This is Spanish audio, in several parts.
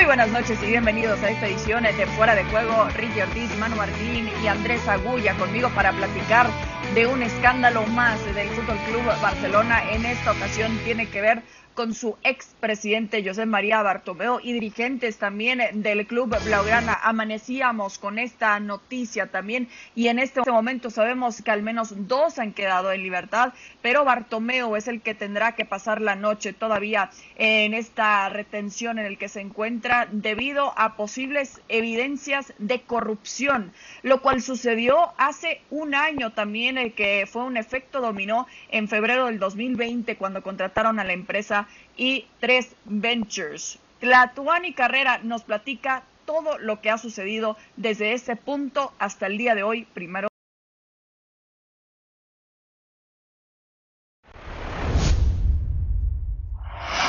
Muy buenas noches y bienvenidos a esta edición de Fuera de Juego. Ricky Ortiz, Manu Martín y Andrés Agulla conmigo para platicar de un escándalo más del Fútbol Club Barcelona. En esta ocasión tiene que ver con su expresidente José María Bartomeo y dirigentes también del club Blaugrana. Amanecíamos con esta noticia también y en este momento sabemos que al menos dos han quedado en libertad, pero Bartomeo es el que tendrá que pasar la noche todavía en esta retención en el que se encuentra debido a posibles evidencias de corrupción, lo cual sucedió hace un año también, el que fue un efecto dominó en febrero del 2020 cuando contrataron a la empresa y tres Ventures. Tlatuani Carrera nos platica todo lo que ha sucedido desde ese punto hasta el día de hoy, primero.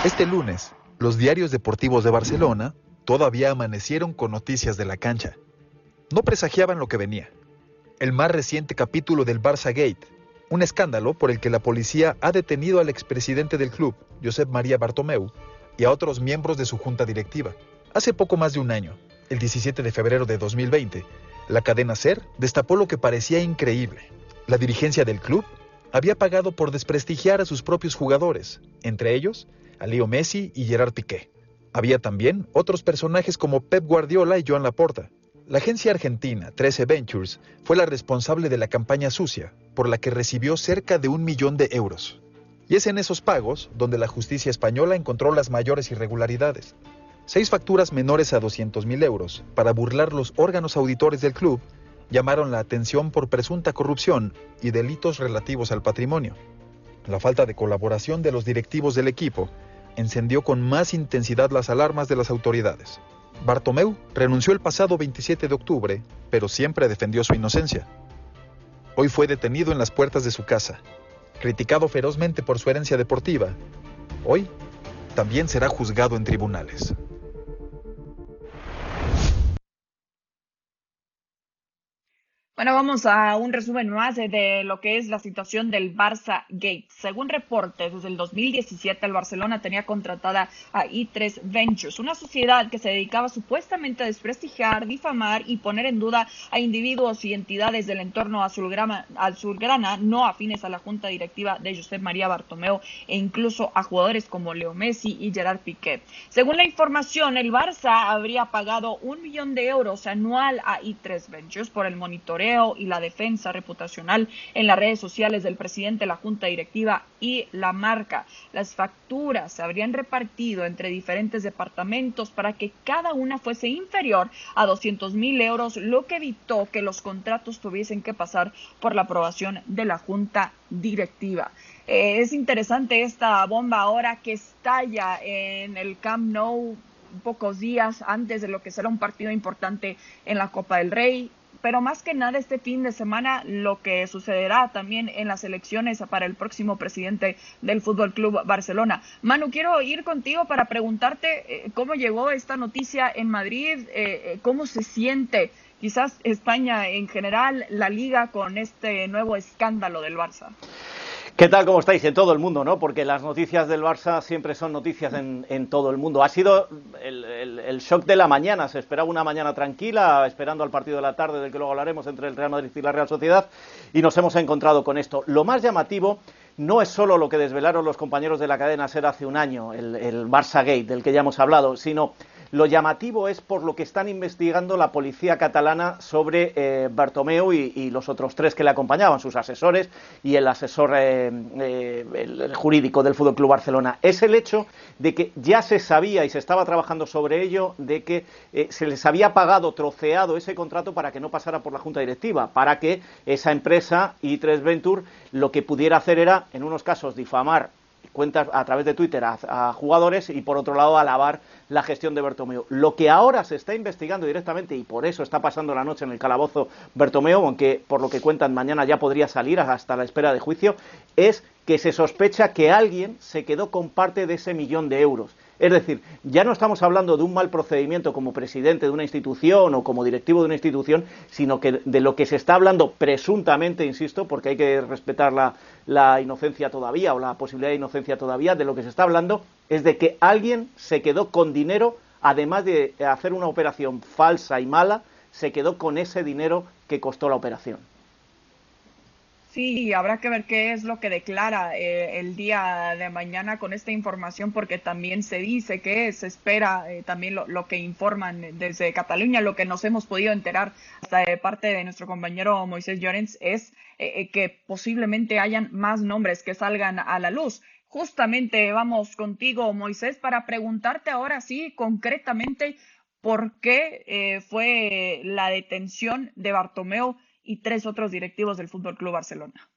Este lunes, los diarios deportivos de Barcelona todavía amanecieron con noticias de la cancha. No presagiaban lo que venía. El más reciente capítulo del Barça Gate, un escándalo por el que la policía ha detenido al expresidente del club, Josep María Bartomeu, y a otros miembros de su junta directiva. Hace poco más de un año, el 17 de febrero de 2020, la cadena SER destapó lo que parecía increíble. La dirigencia del club había pagado por desprestigiar a sus propios jugadores, entre ellos a Leo Messi y Gerard Piqué. Había también otros personajes como Pep Guardiola y Joan Laporta, la agencia argentina 13 Ventures fue la responsable de la campaña sucia, por la que recibió cerca de un millón de euros. Y es en esos pagos donde la justicia española encontró las mayores irregularidades. Seis facturas menores a 200 mil euros para burlar los órganos auditores del club llamaron la atención por presunta corrupción y delitos relativos al patrimonio. La falta de colaboración de los directivos del equipo encendió con más intensidad las alarmas de las autoridades. Bartomeu renunció el pasado 27 de octubre, pero siempre defendió su inocencia. Hoy fue detenido en las puertas de su casa, criticado ferozmente por su herencia deportiva. Hoy también será juzgado en tribunales. Bueno, vamos a un resumen más de lo que es la situación del Barça Gate. Según reportes, desde el 2017 el Barcelona tenía contratada a I3 Ventures, una sociedad que se dedicaba supuestamente a desprestigiar, difamar y poner en duda a individuos y entidades del entorno azulgrana, azulgrana no afines a la junta directiva de Josep María Bartomeu e incluso a jugadores como Leo Messi y Gerard Piqué. Según la información, el Barça habría pagado un millón de euros anual a I3 Ventures por el monitoreo y la defensa reputacional en las redes sociales del presidente de la Junta Directiva y la marca. Las facturas se habrían repartido entre diferentes departamentos para que cada una fuese inferior a 200 mil euros, lo que evitó que los contratos tuviesen que pasar por la aprobación de la Junta Directiva. Eh, es interesante esta bomba ahora que estalla en el Camp Nou pocos días antes de lo que será un partido importante en la Copa del Rey pero más que nada este fin de semana lo que sucederá también en las elecciones para el próximo presidente del Fútbol Club Barcelona. Manu, quiero ir contigo para preguntarte eh, cómo llegó esta noticia en Madrid, eh, eh, cómo se siente quizás España en general, la liga con este nuevo escándalo del Barça. ¿Qué tal? ¿Cómo estáis? En todo el mundo, ¿no? Porque las noticias del Barça siempre son noticias en, todo el mundo. Ha sido el, shock de la mañana. Se esperaba una mañana tranquila, esperando al partido de la tarde, del que luego hablaremos, entre el Real Madrid y la Real Sociedad, y nos hemos encontrado con esto. Lo más llamativo no es solo lo que desvelaron los compañeros de la cadena SER hace un año, el, el Barça Gate, del que ya hemos hablado, sino lo llamativo es por lo que están investigando la policía catalana sobre eh, Bartomeu y, los otros tres que le acompañaban, sus asesores y el asesor eh, eh, jurídico del Fútbol Club Barcelona. Es el hecho de que ya se sabía y se estaba trabajando sobre ello de que se les había pagado, troceado ese contrato para que no pasara por la junta directiva, para que esa empresa I3 Venture lo que pudiera hacer era, en unos casos, difamar cuentas a través de Twitter a, jugadores y por otro lado alabar la gestión de Bertomeo. Lo que ahora se está investigando directamente y por eso está pasando la noche en el calabozo Bertomeo, aunque por lo que cuentan mañana ya podría salir hasta la espera de juicio, es que se sospecha que alguien se quedó con parte de ese millón de euros. Es decir, ya no estamos hablando de un mal procedimiento como presidente de una institución o como directivo de una institución, sino que de lo que se está hablando presuntamente, insisto, porque hay que respetar la, la inocencia todavía o la posibilidad de inocencia todavía, de lo que se está hablando es de que alguien se quedó con dinero además de hacer una operación falsa y mala, se quedó con ese dinero que costó la operación. Sí, habrá que ver qué es lo que declara eh, el día de mañana con esta información, porque también se dice que se espera eh, también lo, que informan desde Cataluña, lo que nos hemos podido enterar hasta de parte de nuestro compañero Moisés Llorens es eh, que posiblemente hayan más nombres que salgan a la luz. Justamente vamos contigo, Moisés, para preguntarte ahora sí concretamente por qué fue la detención de Bartomeu y tres otros directivos del Fútbol Club Barcelona.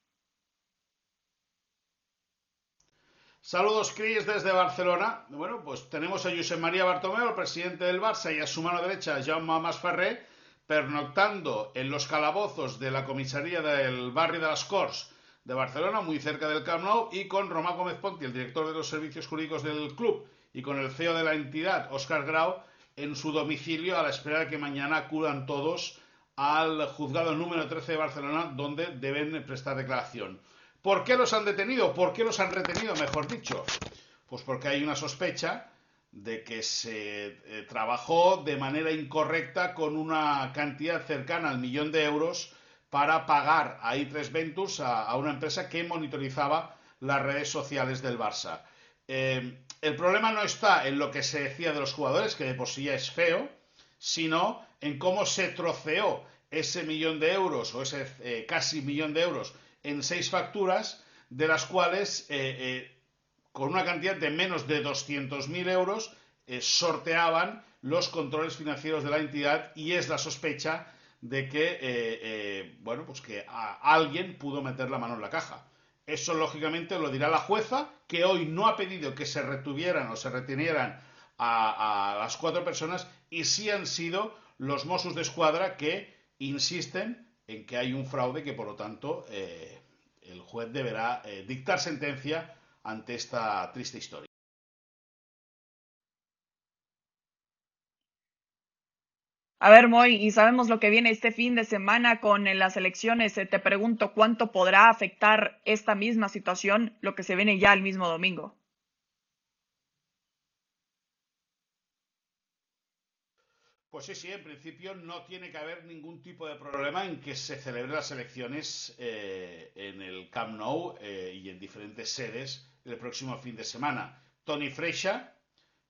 Saludos, Cris, desde Barcelona. Bueno, pues tenemos a José María Bartomeu, el presidente del Barça, y a su mano derecha, Jaume Masferré, pernoctando en los calabozos de la comisaría del barrio de las Corts de Barcelona, muy cerca del Camp Nou, y con Román Gómez Ponti, el director de los servicios jurídicos del club, y con el CEO de la entidad, Óscar Grau, en su domicilio a la espera de que mañana acudan todos al juzgado número 13 de Barcelona, donde deben prestar declaración. ¿Por qué los han detenido? ¿Por qué los han retenido, mejor dicho? Pues porque hay una sospecha de que se eh, trabajó de manera incorrecta con una cantidad cercana al millón de euros para pagar a i3 Ventures, a, una empresa que monitorizaba las redes sociales del Barça. Eh, el problema no está en lo que se decía de los jugadores, que de por sí ya es feo, sino en cómo se troceó ese millón de euros o ese eh, casi millón de euros en seis facturas, de las cuales eh, eh, con una cantidad de menos de 200.000 euros sorteaban los controles financieros de la entidad y es la sospecha de que, bueno, pues que alguien pudo meter la mano en la caja. Eso lógicamente lo dirá la jueza, que hoy no ha pedido que se retuvieran o se retenieran a, las cuatro personas y sí han sido los Mossos de Escuadra que insisten en que hay un fraude que por lo tanto eh, el juez deberá eh, dictar sentencia ante esta triste historia. A ver, Moy, y sabemos lo que viene este fin de semana con las elecciones. Eh, te pregunto cuánto podrá afectar esta misma situación lo que se viene ya el mismo domingo. Pues sí, sí, en principio no tiene que haber ningún tipo de problema en que se celebren las elecciones eh, en el Camp Nou eh, y en diferentes sedes el próximo fin de semana. Tony Freixa,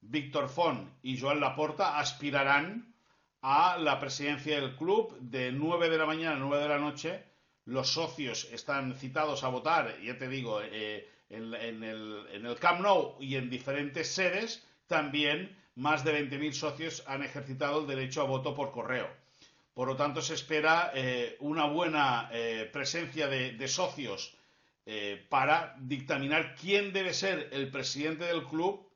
Víctor Font y Joan Laporta aspirarán a la presidencia del club de 9 de la mañana a 9 de la noche. Los socios están citados a votar, ya te digo, eh, en, el, en el Camp Nou y en diferentes sedes. También más de 20.000 socios han ejercitado el derecho a voto por correo. Por lo tanto, se espera eh, una buena eh, presencia de, socios eh, para dictaminar quién debe ser el presidente del club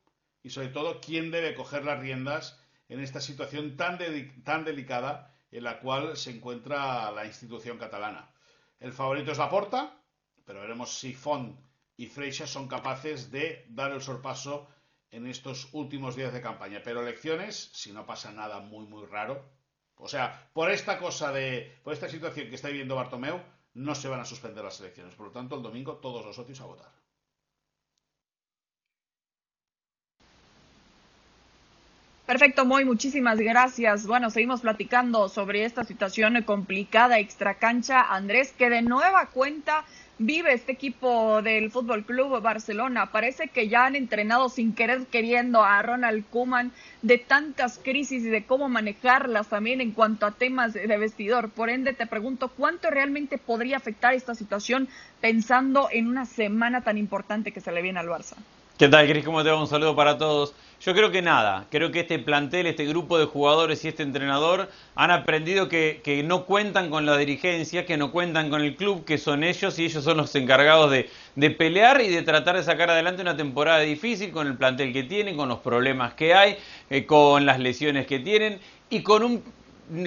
y, sobre todo, quién debe coger las riendas en esta situación tan, tan delicada en la cual se encuentra la institución catalana. El favorito es Laporta, pero veremos si Font y Freixa son capaces de dar el sorpaso en estos últimos días de campaña. Pero elecciones, si no pasa nada muy, muy raro, o sea, por esta cosa de, por esta situación que está viviendo Bartomeu, no se van a suspender las elecciones. Por lo tanto, el domingo todos los socios a votar. Perfecto, Moy, muchísimas gracias. Bueno, seguimos platicando sobre esta situación complicada extracancha. Andrés, que de nueva cuenta vive este equipo del Fútbol Club Barcelona. Parece que ya han entrenado sin querer queriendo a Ronald Koeman de tantas crisis y de cómo manejarlas también en cuanto a temas de vestidor. Por ende, te pregunto cuánto realmente podría afectar esta situación pensando en una semana tan importante que se le viene al Barça. ¿Qué tal, Cris? ¿Cómo te va? Un saludo para todos. Yo creo que nada, creo que este plantel, este grupo de jugadores y este entrenador han aprendido que, no cuentan con la dirigencia, que no cuentan con el club, que son ellos y ellos son los encargados de, pelear y de tratar de sacar adelante una temporada difícil con el plantel que tienen, con los problemas que hay, eh, con las lesiones que tienen y con un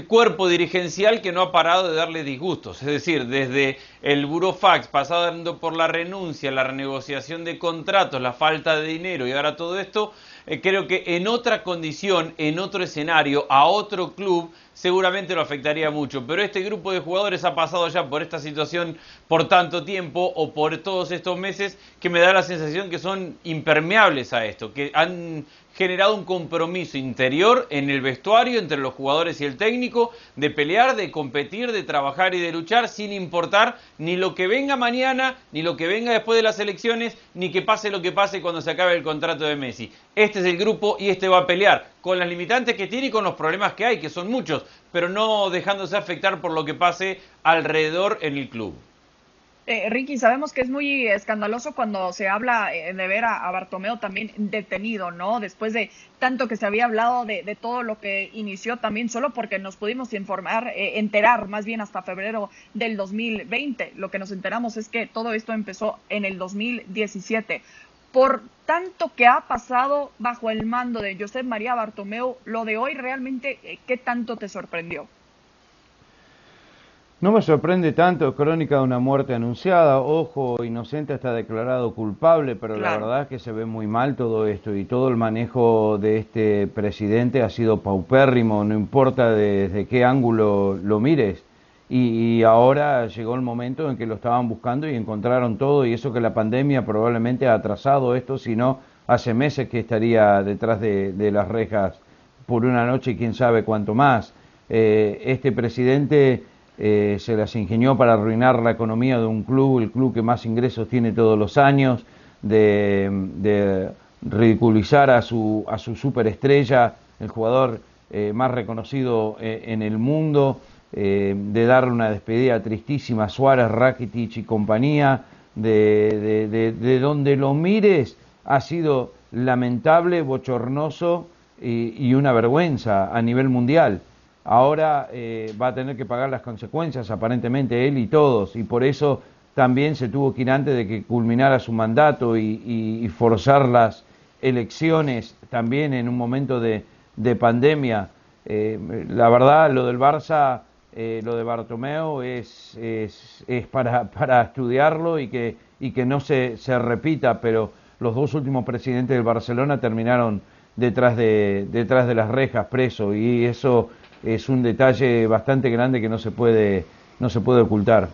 cuerpo dirigencial que no ha parado de darle disgustos. Es decir, desde el burofax, pasando por la renuncia, la renegociación de contratos, la falta de dinero y ahora todo esto, eh, creo que en otra condición, en otro escenario, a otro club, seguramente lo afectaría mucho. Pero este grupo de jugadores ha pasado ya por esta situación por tanto tiempo o por todos estos meses que me da la sensación que son impermeables a esto, que han generado un compromiso interior en el vestuario entre los jugadores y el técnico de pelear, de competir, de trabajar y de luchar sin importar ni lo que venga mañana, ni lo que venga después de las elecciones, ni que pase lo que pase cuando se acabe el contrato de Messi. Este es el grupo y este va a pelear con las limitantes que tiene y con los problemas que hay, que son muchos, pero no dejándose afectar por lo que pase alrededor en el club. Eh, Ricky, sabemos que es muy escandaloso cuando se habla eh, de ver a, Bartomeo también detenido, ¿no? Después de tanto que se había hablado de, todo lo que inició también, solo porque nos pudimos informar, eh, enterar más bien hasta febrero del 2020. Lo que nos enteramos es que todo esto empezó en el 2017. Por tanto que ha pasado bajo el mando de José María Bartomeu, lo de hoy realmente, ¿qué tanto te sorprendió? No me sorprende tanto, crónica de una muerte anunciada, ojo, inocente está declarado culpable, pero la verdad es que se ve muy mal todo esto y todo el manejo de este presidente ha sido paupérrimo, no importa desde qué ángulo lo mires. Y, ahora llegó el momento en que lo estaban buscando y encontraron todo y eso que la pandemia probablemente ha atrasado esto, si no, hace meses que estaría detrás de, las rejas por una noche y quién sabe cuánto más. Eh, este presidente eh, se las ingenió para arruinar la economía de un club, el club que más ingresos tiene todos los años, de, ridiculizar a su, a su superestrella, el jugador eh, más reconocido eh, en el mundo, de darle una despedida tristísima a Suárez, Rakitic y compañía, de, de, donde lo mires ha sido lamentable, bochornoso y una vergüenza a nivel mundial ahora eh, va a tener que pagar las consecuencias, aparentemente él y todos, y por eso también se tuvo que ir antes de que culminara su mandato y, forzar las elecciones también en un momento de, pandemia. Eh, la verdad, lo del Barça, eh, lo de Bartomeu es, es, es para, para, estudiarlo y que, y que no se, se repita, pero los dos últimos presidentes del Barcelona terminaron detrás de, detrás de las rejas presos y eso es un detalle bastante grande que no se puede, no se puede ocultar.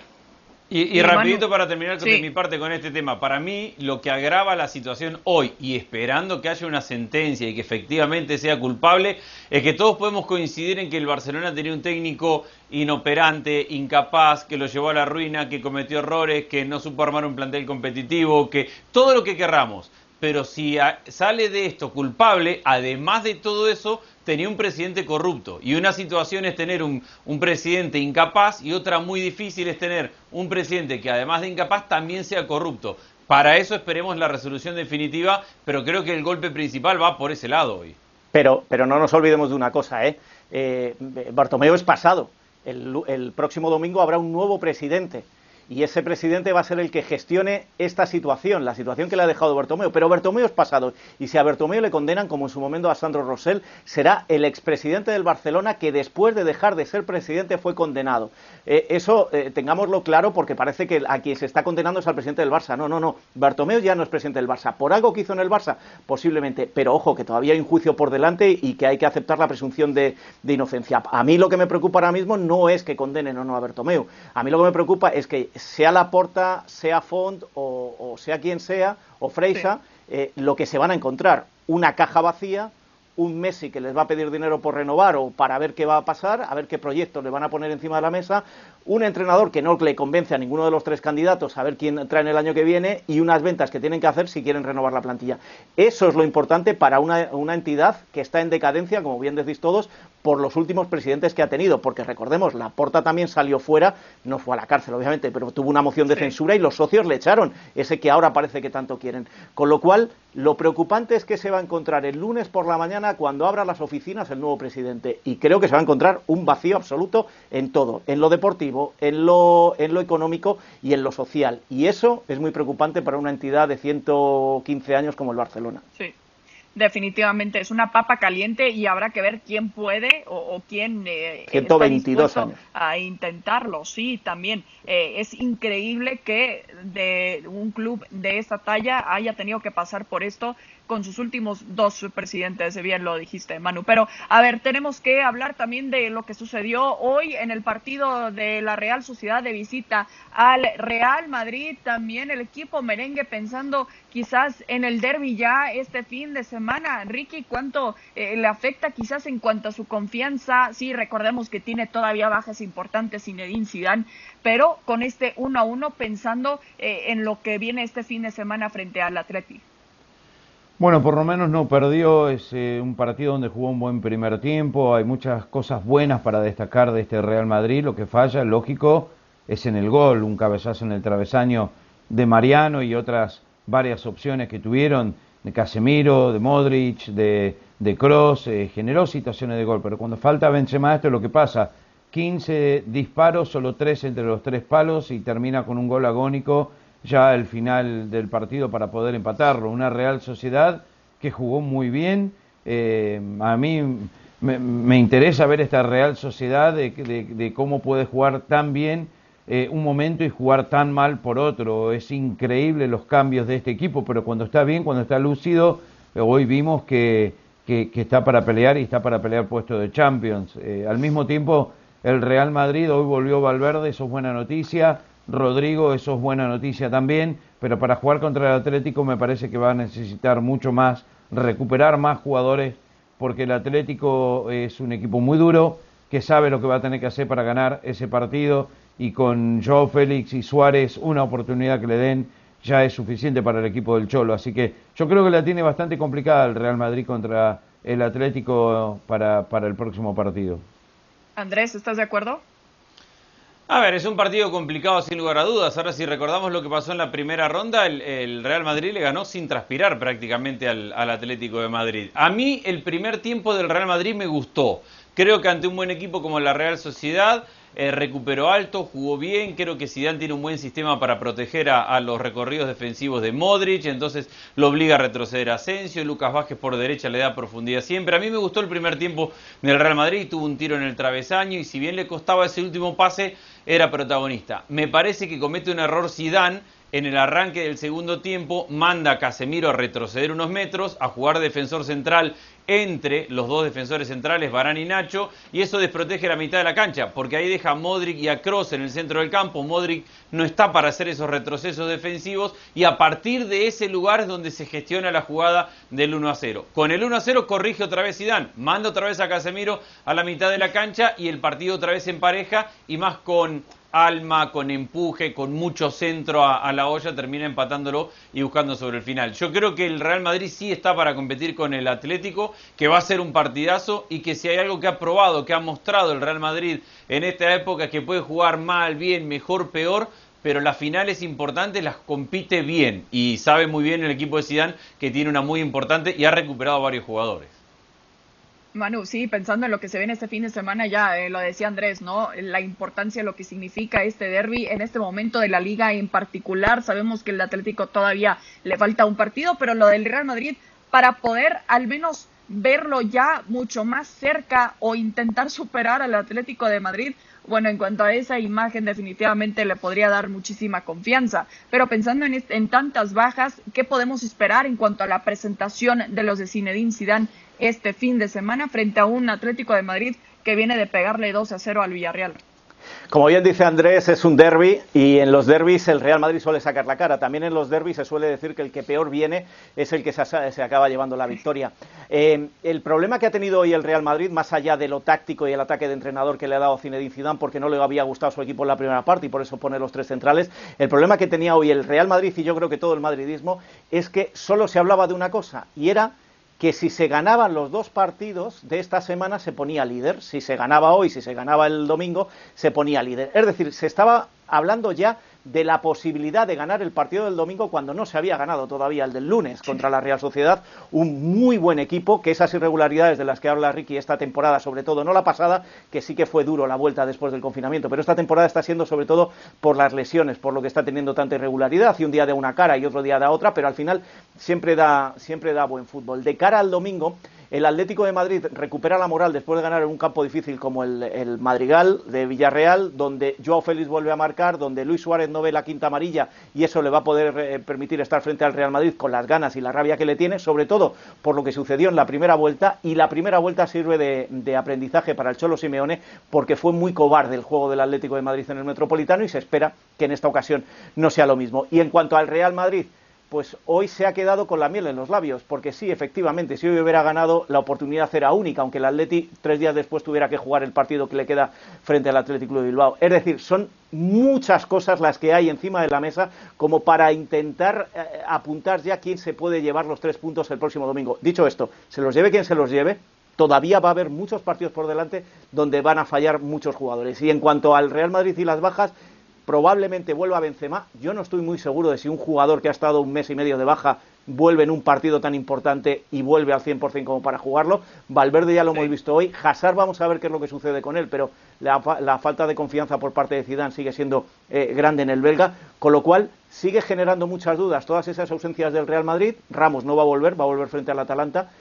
Y, rapidito para terminar con mi parte con este tema, para mí lo que agrava la situación hoy y esperando que haya una sentencia y que efectivamente sea culpable, es que todos podemos coincidir en que el Barcelona tenía un técnico inoperante, incapaz, que lo llevó a la ruina, que cometió errores, que no supo armar un plantel competitivo, que todo lo que querramos. Pero si sale de esto culpable, además de todo eso, tenía un presidente corrupto. Y una situación es tener un, presidente incapaz y otra muy difícil es tener un presidente que además de incapaz también sea corrupto. Para eso esperemos la resolución definitiva, pero creo que el golpe principal va por ese lado hoy. Pero, pero no nos olvidemos de una cosa, ¿eh? eh Bartomeu es pasado. el próximo domingo habrá un nuevo presidente y ese presidente va a ser el que gestione esta situación, la situación que le ha dejado Bertomeo. Pero Bertomeo es pasado y si a Bertomeo le condenan, como en su momento a Sandro Rosell, será el expresidente del Barcelona que después de dejar de ser presidente fue condenado. Eh, eso eh, tengámoslo claro porque parece que a quien se está condenando es al presidente del Barça. No, no, no. Bertomeo ya no es presidente del Barça. Por algo que hizo en el Barça, posiblemente. Pero ojo, que todavía hay un juicio por delante y que hay que aceptar la presunción de, inocencia. A mí lo que me preocupa ahora mismo no es que condenen o no a Bertomeu. A mí lo que me preocupa es que sea Laporta, sea Font o, sea quien sea, o Freisa, eh, lo que se van a encontrar, una caja vacía, un Messi que les va a pedir dinero por renovar o para ver qué va a pasar, a ver qué proyectos le van a poner encima de la mesa, un entrenador que no le convence a ninguno de los tres candidatos a ver quién traen el año que viene y unas ventas que tienen que hacer si quieren renovar la plantilla. Eso es lo importante para una, una entidad que está en decadencia, como bien decís todos, por los últimos presidentes que ha tenido, porque recordemos, la Porta también salió fuera, no fue a la cárcel obviamente, pero tuvo una moción de censura y los socios le echaron, ese que ahora parece que tanto quieren. Con lo cual, lo preocupante es que se va a encontrar el lunes por la mañana cuando abra las oficinas el nuevo presidente y creo que se va a encontrar un vacío absoluto en todo, en lo deportivo, en lo, en lo económico y en lo social. Y eso es muy preocupante para una entidad de 115 años como el Barcelona. Sí definitivamente es una papa caliente y habrá que ver quién puede o, quién eh, 122 años. a intentarlo. Sí, también eh, es increíble que de un club de esta talla haya tenido que pasar por esto con sus últimos dos presidentes, bien lo dijiste, Manu. Pero, a ver, tenemos que hablar también de lo que sucedió hoy en el partido de la Real Sociedad de visita al Real Madrid, también el equipo merengue pensando quizás en el derby ya este fin de semana. Ricky, ¿cuánto eh, le afecta quizás en cuanto a su confianza? Sí, recordemos que tiene todavía bajas importantes Zinedine Zidane, pero con este 1 a 1 pensando eh, en lo que viene este fin de semana frente al Atleti. Bueno, por lo menos no perdió, es un partido donde jugó un buen primer tiempo, hay muchas cosas buenas para destacar de este Real Madrid, lo que falla, lógico, es en el gol, un cabezazo en el travesaño de Mariano y otras varias opciones que tuvieron de Casemiro, de Modric, de, de Cross, eh, generó situaciones de gol, pero cuando falta Benzema esto es lo que pasa, 15 disparos, solo 3 entre los tres palos y termina con un gol agónico ya al final del partido para poder empatarlo. Una Real Sociedad que jugó muy bien. Eh, a mí me, interesa ver esta Real Sociedad de, cómo puede jugar tan bien eh, un momento y jugar tan mal por otro. Es increíble los cambios de este equipo, pero cuando está bien, cuando está lúcido, eh, hoy vimos que, que, está para pelear y está para pelear puesto de Champions. al mismo tiempo, el Real Madrid hoy volvió Valverde, eso es buena noticia. Rodrigo, eso es buena noticia también, pero para jugar contra el Atlético me parece que va a necesitar mucho más, recuperar más jugadores, porque el Atlético es un equipo muy duro, que sabe lo que va a tener que hacer para ganar ese partido, y con Joe Félix y Suárez una oportunidad que le den ya es suficiente para el equipo del Cholo. Así que yo creo que la tiene bastante complicada el Real Madrid contra el Atlético para, para el próximo partido. Andrés, ¿estás de acuerdo? A ver, es un partido complicado sin lugar a dudas. Ahora si recordamos lo que pasó en la primera ronda, el, Real Madrid le ganó sin transpirar prácticamente al, Atlético de Madrid. A mí el primer tiempo del Real Madrid me gustó. Creo que ante un buen equipo como la Real Sociedad eh, recuperó alto, jugó bien, creo que Zidane tiene un buen sistema para proteger a, los recorridos defensivos de Modric, entonces lo obliga a retroceder a Asensio, Lucas Vázquez por derecha le da profundidad siempre. A mí me gustó el primer tiempo del Real Madrid, tuvo un tiro en el travesaño y si bien le costaba ese último pase, era protagonista. Me parece que comete un error Zidane en el arranque del segundo tiempo manda a Casemiro a retroceder unos metros, a jugar defensor central entre los dos defensores centrales, Barán y Nacho, y eso desprotege la mitad de la cancha, porque ahí deja a Modric y a Cross en el centro del campo. Modric no está para hacer esos retrocesos defensivos, y a partir de ese lugar es donde se gestiona la jugada del 1 a 0. Con el 1 a 0 corrige otra vez Zidane, manda otra vez a Casemiro a la mitad de la cancha y el partido otra vez en pareja y más con alma, con empuje, con mucho centro a, la olla, termina empatándolo y buscando sobre el final. Yo creo que el Real Madrid sí está para competir con el Atlético, que va a ser un partidazo y que si hay algo que ha probado, que ha mostrado el Real Madrid en esta época que puede jugar mal, bien, mejor, peor, pero las finales importantes las compite bien y sabe muy bien el equipo de Zidane que tiene una muy importante y ha recuperado varios jugadores. Manu, sí, pensando en lo que se viene este fin de semana, ya eh, lo decía Andrés, ¿no? La importancia, lo que significa este derby en este momento de la liga en particular. Sabemos que el Atlético todavía le falta un partido, pero lo del Real Madrid, para poder al menos verlo ya mucho más cerca o intentar superar al Atlético de Madrid, bueno, en cuanto a esa imagen definitivamente le podría dar muchísima confianza. Pero pensando en, en tantas bajas, ¿qué podemos esperar en cuanto a la presentación de los de Zinedine Zidane este fin de semana frente a un Atlético de Madrid que viene de pegarle 2 a 0 al Villarreal. Como bien dice Andrés, es un derby y en los derbis el Real Madrid suele sacar la cara. También en los derbis se suele decir que el que peor viene es el que se, acaba llevando la victoria. Eh, el problema que ha tenido hoy el Real Madrid, más allá de lo táctico y el ataque de entrenador que le ha dado Zinedine Zidane porque no le había gustado su equipo en la primera parte y por eso pone los tres centrales, el problema que tenía hoy el Real Madrid y yo creo que todo el madridismo es que solo se hablaba de una cosa y era que si se ganaban los dos partidos de esta semana se ponía líder, si se ganaba hoy, si se ganaba el domingo, se ponía líder. Es decir, se estaba hablando ya de la posibilidad de ganar el partido del domingo cuando no se había ganado todavía el del lunes contra la Real Sociedad. Un muy buen equipo, que esas irregularidades de las que habla Ricky esta temporada, sobre todo, no la pasada, que sí que fue duro la vuelta después del confinamiento, pero esta temporada está siendo sobre todo por las lesiones, por lo que está teniendo tanta irregularidad, y un día de una cara y otro día de otra, pero al final siempre da, siempre da buen fútbol. De cara al domingo, el Atlético de Madrid recupera la moral después de ganar en un campo difícil como el, Madrigal de Villarreal, donde Joao Félix vuelve a marcar, donde Luis Suárez no ve la quinta amarilla y eso le va a poder eh, permitir estar frente al Real Madrid con las ganas y la rabia que le tiene, sobre todo por lo que sucedió en la primera vuelta. Y la primera vuelta sirve de, de aprendizaje para el Cholo Simeone porque fue muy cobarde el juego del Atlético de Madrid en el Metropolitano y se espera que en esta ocasión no sea lo mismo. Y en cuanto al Real Madrid, pues hoy se ha quedado con la miel en los labios, porque sí, efectivamente, si hoy hubiera ganado, la oportunidad era única, aunque el Atleti tres días después tuviera que jugar el partido que le queda frente al Atlético de Bilbao. Es decir, son muchas cosas las que hay encima de la mesa como para intentar eh, apuntar ya quién se puede llevar los tres puntos el próximo domingo. Dicho esto, se los lleve quien se los lleve, todavía va a haber muchos partidos por delante donde van a fallar muchos jugadores. Y en cuanto al Real Madrid y las bajas, probablemente vuelva a Benzema. Yo no estoy muy seguro de si un jugador que ha estado un mes y medio de baja vuelve en un partido tan importante y vuelve al 100% como para jugarlo. Valverde ya lo hemos visto hoy. Hazard vamos a ver qué es lo que sucede con él, pero la, falta de confianza por parte de Zidane sigue siendo eh, grande en el belga, con lo cual sigue generando muchas dudas todas esas ausencias del Real Madrid. Ramos no va a volver, va a volver frente al Atalanta.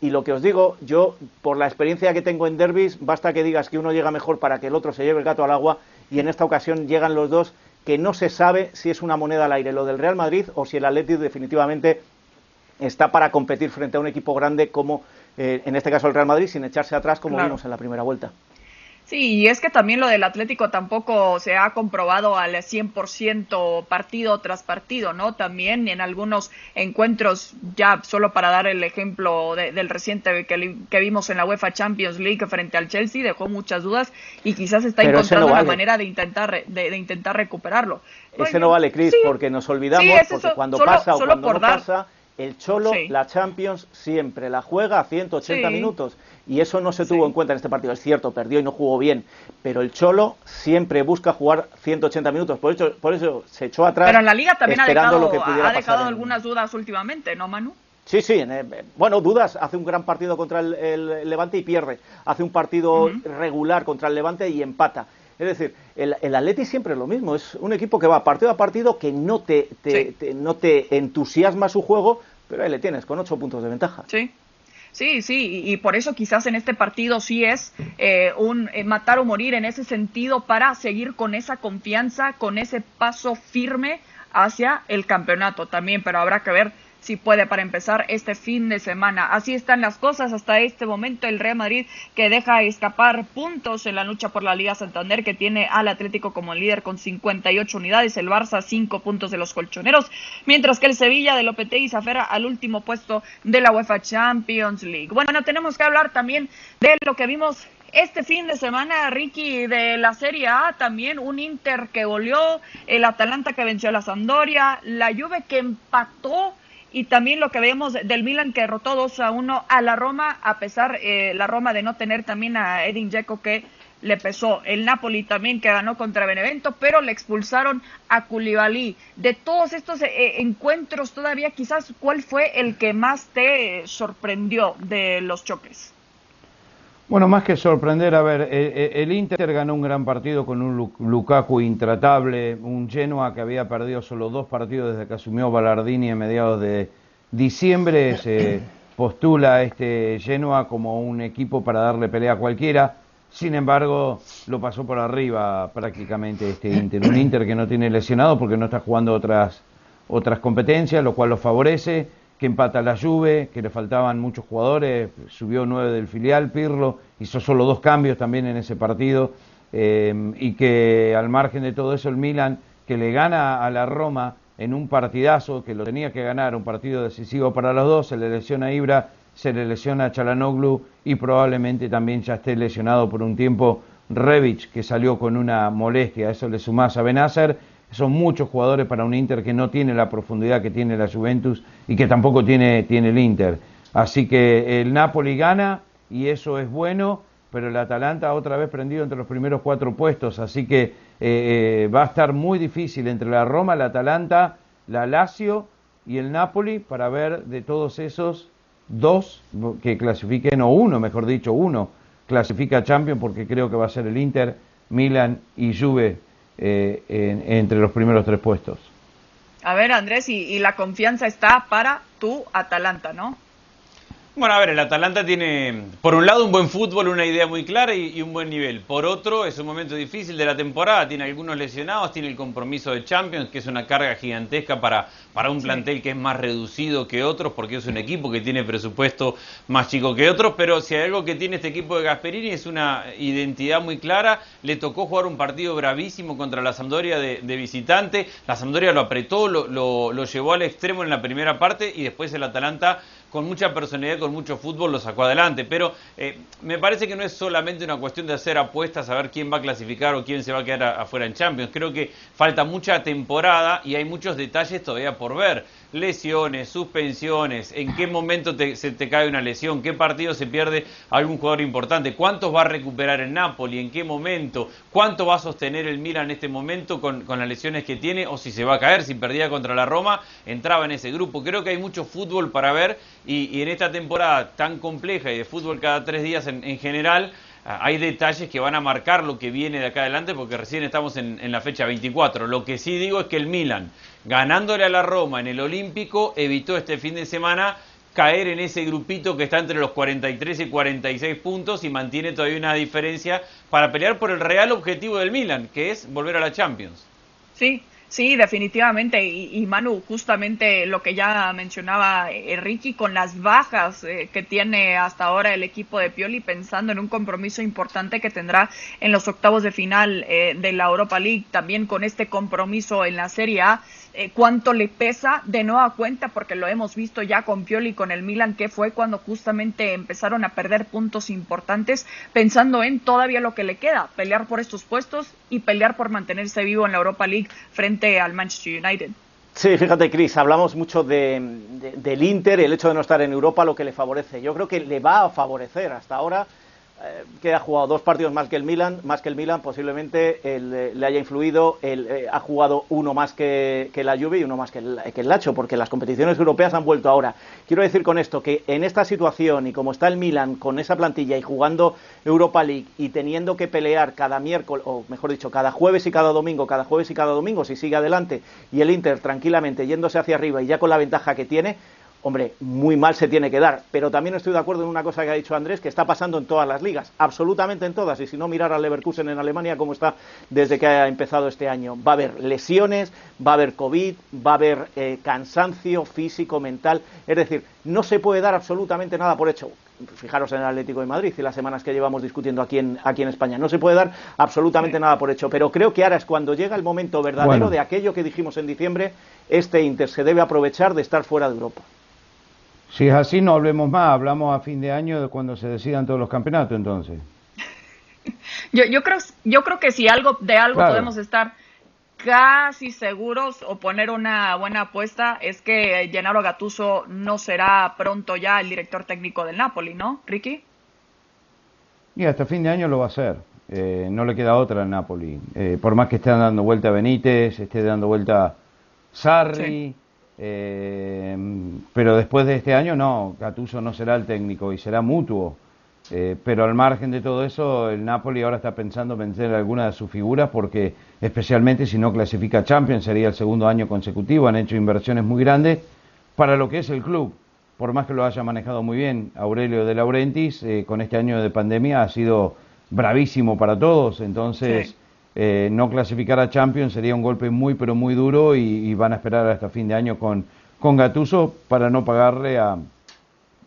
Y lo que os digo, yo, por la experiencia que tengo en derbis, basta que digas que uno llega mejor para que el otro se lleve el gato al agua, y en esta ocasión llegan los dos que no se sabe si es una moneda al aire lo del Real Madrid o si el Atlético definitivamente está para competir frente a un equipo grande como, eh, en este caso, el Real Madrid, sin echarse atrás como vimos en la primera vuelta. Sí, y es que también lo del Atlético tampoco se ha comprobado al 100% partido tras partido, ¿no? También en algunos encuentros, ya solo para dar el ejemplo del reciente que, vimos en la UEFA Champions League frente al Chelsea, dejó muchas dudas y quizás está encontrando una manera de intentar, de, intentar recuperarlo. Ese no vale, Chris, porque nos olvidamos, porque cuando pasa o cuando no pasa el Cholo, la Champions, siempre la juega a 180 minutos. Y eso no se tuvo en cuenta en este partido. Es cierto, perdió y no jugó bien. Pero el Cholo siempre busca jugar 180 minutos. Por eso, por eso se echó atrás. Pero en la liga también ha dejado, ha dejado algunas dudas últimamente, ¿no, Manu? Sí, sí, eh, bueno, dudas, hace un gran partido contra el, Levante y pierde, hace un partido regular contra el Levante y empata. Es decir, el, el Atleti siempre es lo mismo, es un equipo que va partido a partido, que no te, no te entusiasma su juego, pero ahí le tienes, con ocho puntos de ventaja. Sí. Sí, sí, y, por eso quizás en este partido sí es eh, un eh, matar o morir en ese sentido para seguir con esa confianza, con ese paso firme hacia el campeonato también, pero habrá que ver si puede para empezar este fin de semana. Así están las cosas hasta este momento. El Real Madrid que deja escapar puntos en la lucha por la Liga Santander, que tiene al Atlético como líder con 58 unidades, el Barça 5 puntos de los colchoneros, mientras que el Sevilla de Lopetegui se aferra al último puesto de la UEFA Champions League. Bueno, tenemos que hablar también de lo que vimos este fin de semana, Ricky, de la Serie A, también un Inter que goleó, el Atalanta que venció a la Sampdoria, la Juve que empató y también lo que vemos del Milan que derrotó 2 a 1 a la Roma, a pesar eh, la Roma de no tener también a Edin Dzeko que le pesó. El Napoli también que ganó contra Benevento, pero le expulsaron a Koulibaly. De todos estos eh, encuentros todavía, quizás, ¿cuál fue el que más te sorprendió de los choques? Bueno, más que sorprender, a ver, eh, eh, el Inter ganó un gran partido con un Lukaku intratable, un Genoa que había perdido solo dos partidos desde que asumió Ballardini a mediados de diciembre, se postula a este Genoa como un equipo para darle pelea a cualquiera, sin embargo lo pasó por arriba prácticamente este Inter, un Inter que no tiene lesionado porque no está jugando otras, otras competencias, lo cual lo favorece, que empata la Juve, que le faltaban muchos jugadores, subió nueve del filial, Pirlo, hizo solo dos cambios también en ese partido, eh, y que al margen de todo eso el Milan, que le gana a la Roma en un partidazo, que lo tenía que ganar, un partido decisivo para los dos, se le lesiona a Ibra, se le lesiona a Chalanoglu y probablemente también ya esté lesionado por un tiempo Revic, que salió con una molestia, eso le sumás a Benacer, son muchos jugadores para un Inter que no tiene la profundidad que tiene la Juventus y que tampoco tiene, tiene el Inter. Así que el Napoli gana y eso es bueno, pero el Atalanta otra vez prendido entre los primeros cuatro puestos. Así que eh, eh, va a estar muy difícil entre la Roma, el Atalanta, la Lazio y el Napoli para ver de todos esos dos que clasifiquen, o uno, mejor dicho, uno clasifica a Champions porque creo que va a ser el Inter, Milan y Juve eh, entre los primeros tres puestos. A ver, Andrés, y, la confianza está para tu Atalanta, ¿no? Bueno, a ver, el Atalanta tiene, por un lado, un buen fútbol, una idea muy clara y, un buen nivel. Por otro, es un momento difícil de la temporada, tiene algunos lesionados, tiene el compromiso de Champions, que es una carga gigantesca para, para un plantel que es más reducido que otros, porque es un equipo que tiene presupuesto más chico que otros, pero si hay algo que tiene este equipo de Gasperini es una identidad muy clara. Le tocó jugar un partido bravísimo contra la Sampdoria de, visitante, la Sampdoria lo apretó, lo, lo llevó al extremo en la primera parte y después el Atalanta con mucha personalidad, con mucho fútbol, lo sacó adelante. Pero eh, me parece que no es solamente una cuestión de hacer apuestas, a ver quién va a clasificar o quién se va a quedar afuera en Champions. Creo que falta mucha temporada y hay muchos detalles todavía por ver lesiones, suspensiones, en qué momento se te cae una lesión, qué partido se pierde algún jugador importante, cuántos va a recuperar el Napoli, en qué momento, cuánto va a sostener el Milan en este momento con, las lesiones que tiene o si se va a caer, si perdía contra la Roma, entraba en ese grupo. Creo que hay mucho fútbol para ver y, en esta temporada tan compleja y de fútbol cada tres días en, general, ah, hay detalles que van a marcar lo que viene de acá adelante porque recién estamos en, en, la fecha 24. Lo que sí digo es que el Milan ganándole a la Roma en el Olímpico, evitó este fin de semana caer en ese grupito que está entre los 43 y 46 puntos y mantiene todavía una diferencia para pelear por el real objetivo del Milan, que es volver a la Champions. Sí, Sí, definitivamente. Y, Manu, justamente lo que ya mencionaba Ricky, con las bajas eh, que tiene hasta ahora el equipo de Pioli, pensando en un compromiso importante que tendrá en los octavos de final eh, de la Europa League, también con este compromiso en la Serie A. Eh, cuánto le pesa de nueva cuenta, porque lo hemos visto ya con Pioli y con el Milan, que fue cuando justamente empezaron a perder puntos importantes, pensando en todavía lo que le queda, pelear por estos puestos y pelear por mantenerse vivo en la Europa League frente al Manchester United. Sí, fíjate, Chris, hablamos mucho de, del Inter, el hecho de no estar en Europa, lo que le favorece. Yo creo que le va a favorecer hasta ahora que ha jugado dos partidos más que el Milan, más que el Milan posiblemente eh, le haya influido, eh, ha jugado uno más que, la Juve y uno más que el, que el Lacho, porque las competiciones europeas han vuelto ahora. Quiero decir con esto que en esta situación y como está el Milan con esa plantilla y jugando Europa League y teniendo que pelear cada miércoles, o mejor dicho, cada jueves y cada domingo, cada jueves y cada domingo, si sigue adelante, y el Inter tranquilamente yéndose hacia arriba y ya con la ventaja que tiene, hombre, muy mal se tiene que dar. Pero también estoy de acuerdo en una cosa que ha dicho Andrés, que está pasando en todas las ligas, absolutamente en todas. Y si no, mirar al Leverkusen en Alemania, como está desde que ha empezado este año. Va a haber lesiones, va a haber COVID, va a haber eh, cansancio físico, mental. Es decir, no se puede dar absolutamente nada por hecho. Fijaros en el Atlético de Madrid y las semanas que llevamos discutiendo aquí en, aquí en España. No se puede dar absolutamente nada por hecho. Pero creo que ahora es cuando llega el momento verdadero de aquello que dijimos en diciembre. Este Inter se debe aprovechar de estar fuera de Europa. Si es así, no hablemos más, hablamos a fin de año de cuando se decidan todos los campeonatos, entonces. yo, yo, creo, yo creo que si algo de algo podemos estar casi seguros o poner una buena apuesta es que Gennaro Gattuso no será pronto ya el director técnico del Napoli, ¿no, Ricky? Y hasta fin de año lo va a hacer. Eh, no le queda otra al Napoli. Eh, por más que esté dando vuelta Benítez, esté dando vuelta Sarri. Eh, pero después de este año no, Gattuso no será el técnico y será mutuo. Eh, pero al margen de todo eso, el Napoli ahora está pensando vencer alguna de sus figuras porque especialmente si no clasifica Champions sería el segundo año consecutivo, han hecho inversiones muy grandes para lo que es el club. Por más que lo haya manejado muy bien Aurelio de Laurentiis, eh, con este año de pandemia ha sido bravísimo para todos, entonces eh, no clasificar a Champions sería un golpe muy pero muy duro y, van a esperar hasta fin de año con, con Gatuso para no pagarle a,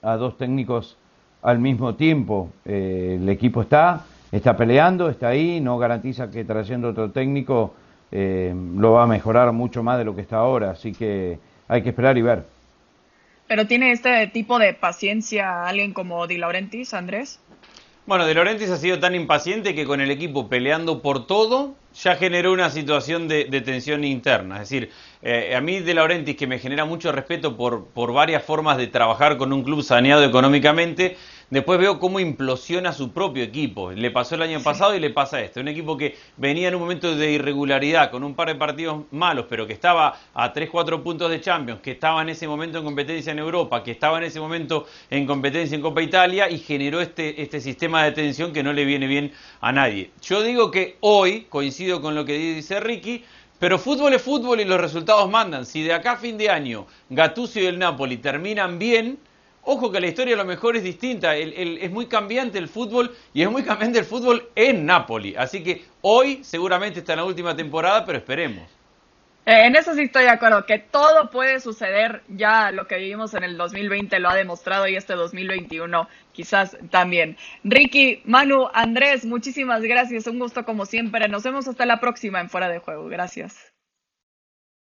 a dos técnicos al mismo tiempo. Eh, el equipo está, está peleando, está ahí, no garantiza que trayendo otro técnico eh, lo va a mejorar mucho más de lo que está ahora, así que hay que esperar y ver. Pero tiene este tipo de paciencia alguien como Di Laurentiis, Andrés. Bueno, De Laurentiis ha sido tan impaciente que con el equipo peleando por todo ya generó una situación de, tensión interna. Es decir, eh, a mí De Laurentiis, que me genera mucho respeto por, por varias formas de trabajar con un club saneado económicamente, Después veo cómo implosiona su propio equipo. Le pasó el año pasado y le pasa esto. Un equipo que venía en un momento de irregularidad, con un par de partidos malos, pero que estaba a 3-4 puntos de Champions, que estaba en ese momento en competencia en Europa, que estaba en ese momento en competencia en Copa Italia y generó este, este sistema de tensión que no le viene bien a nadie. Yo digo que hoy, coincido con lo que dice Ricky, pero fútbol es fútbol y los resultados mandan. Si de acá a fin de año Gattuso y el Napoli terminan bien, Ojo que la historia a lo mejor es distinta, es muy cambiante el fútbol y es muy cambiante el fútbol en Napoli. Así que hoy seguramente está en la última temporada, pero esperemos. Eh, en eso sí estoy de acuerdo, que todo puede suceder, ya lo que vivimos en el 2020 lo ha demostrado y este 2021 quizás también. Ricky, Manu, Andrés, muchísimas gracias, un gusto como siempre. Nos vemos hasta la próxima en Fuera de Juego. Gracias.